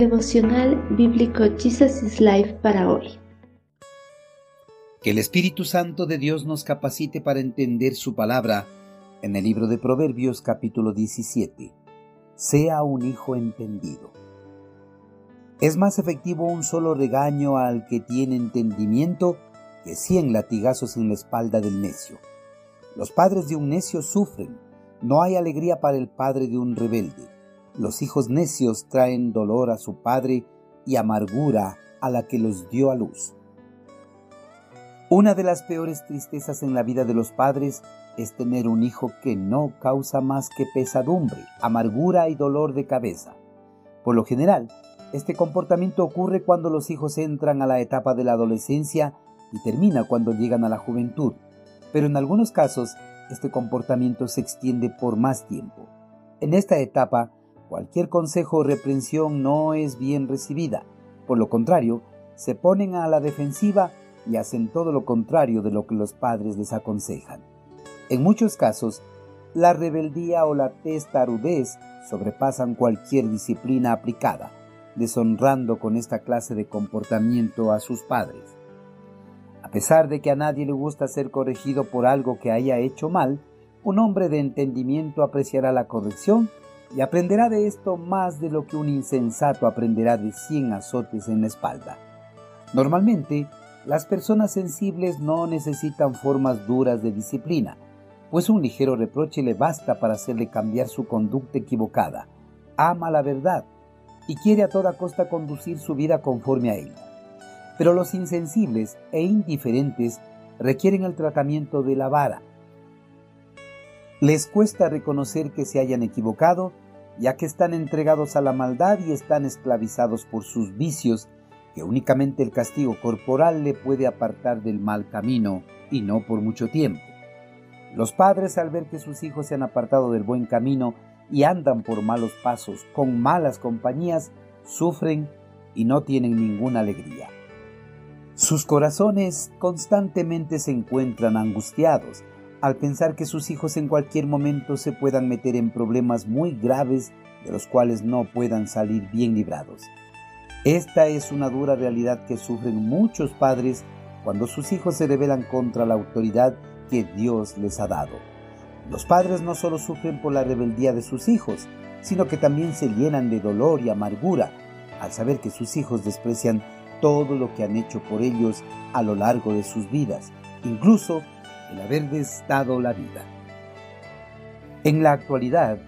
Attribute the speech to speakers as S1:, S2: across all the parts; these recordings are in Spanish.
S1: Devocional Bíblico Jesus is Life para hoy.
S2: Que el Espíritu Santo de Dios nos capacite para entender su palabra en el libro de Proverbios capítulo 17. Sea un hijo entendido. Es más efectivo un solo regaño al que tiene entendimiento que cien latigazos en la espalda del necio. Los padres de un necio sufren, no hay alegría para el padre de un rebelde. Los hijos necios traen dolor a su padre y amargura a la que los dio a luz. Una de las peores tristezas en la vida de los padres es tener un hijo que no causa más que pesadumbre, amargura y dolor de cabeza. Por lo general, este comportamiento ocurre cuando los hijos entran a la etapa de la adolescencia y termina cuando llegan a la juventud, pero en algunos casos este comportamiento se extiende por más tiempo. En esta etapa, cualquier consejo o reprensión no es bien recibida. Por lo contrario, se ponen a la defensiva y hacen todo lo contrario de lo que los padres les aconsejan. En muchos casos, la rebeldía o la testarudez sobrepasan cualquier disciplina aplicada, deshonrando con esta clase de comportamiento a sus padres. A pesar de que a nadie le gusta ser corregido por algo que haya hecho mal, un hombre de entendimiento apreciará la corrección y aprenderá de esto más de lo que un insensato aprenderá de cien azotes en la espalda. Normalmente, las personas sensibles no necesitan formas duras de disciplina, pues un ligero reproche le basta para hacerle cambiar su conducta equivocada. Ama la verdad y quiere a toda costa conducir su vida conforme a ella pero los insensibles e indiferentes requieren el tratamiento de la vara. Les cuesta reconocer que se hayan equivocado, ya que están entregados a la maldad y están esclavizados por sus vicios, que únicamente el castigo corporal le puede apartar del mal camino y no por mucho tiempo. Los padres al ver que sus hijos se han apartado del buen camino y andan por malos pasos con malas compañías, sufren y no tienen ninguna alegría. Sus corazones constantemente se encuentran angustiados al pensar que sus hijos en cualquier momento se puedan meter en problemas muy graves de los cuales no puedan salir bien librados. Esta es una dura realidad que sufren muchos padres cuando sus hijos se rebelan contra la autoridad que Dios les ha dado. Los padres no solo sufren por la rebeldía de sus hijos, sino que también se llenan de dolor y amargura al saber que sus hijos desprecian todo lo que han hecho por ellos a lo largo de sus vidas, incluso el haberles dado la vida. En la actualidad,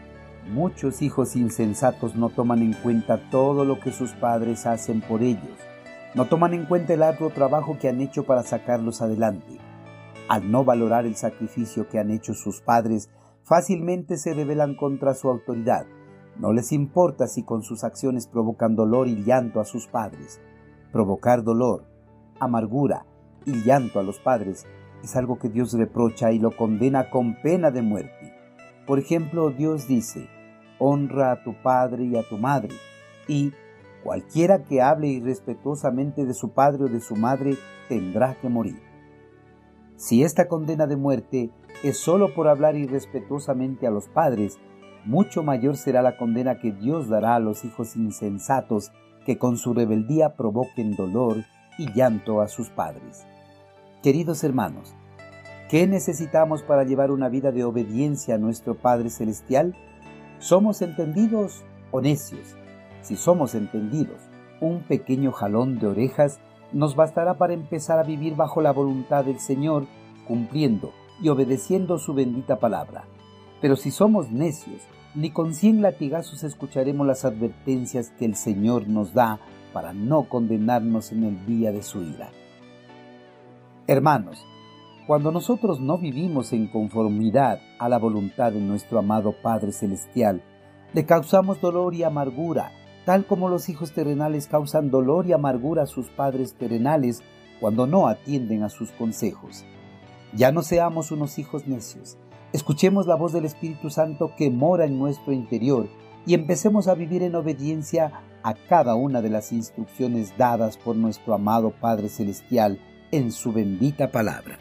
S2: muchos hijos insensatos no toman en cuenta todo lo que sus padres hacen por ellos, no toman en cuenta el arduo trabajo que han hecho para sacarlos adelante. Al no valorar el sacrificio que han hecho sus padres, fácilmente se rebelan contra su autoridad. No les importa si con sus acciones provocan dolor y llanto a sus padres. Provocar dolor, amargura y llanto a los padres es algo que Dios reprocha y lo condena con pena de muerte. Por ejemplo, Dios dice, honra a tu padre y a tu madre, y cualquiera que hable irrespetuosamente de su padre o de su madre tendrá que morir. Si esta condena de muerte es sólo por hablar irrespetuosamente a los padres, mucho mayor será la condena que Dios dará a los hijos insensatos que con su rebeldía provoquen dolor y llanto a sus padres. Queridos hermanos, ¿qué necesitamos para llevar una vida de obediencia a nuestro Padre Celestial? ¿Somos entendidos o necios? Si somos entendidos, un pequeño jalón de orejas nos bastará para empezar a vivir bajo la voluntad del Señor, cumpliendo y obedeciendo su bendita palabra. Pero si somos necios, ni con cien latigazos escucharemos las advertencias que el Señor nos da para no condenarnos en el día de su ira. Hermanos, cuando nosotros no vivimos en conformidad a la voluntad de nuestro amado Padre Celestial, le causamos dolor y amargura, tal como los hijos terrenales causan dolor y amargura a sus padres terrenales cuando no atienden a sus consejos. Ya no seamos unos hijos necios, Escuchemos la voz del Espíritu Santo que mora en nuestro interior y empecemos a vivir en obediencia a cada una de las instrucciones dadas por nuestro amado Padre Celestial en su bendita palabra.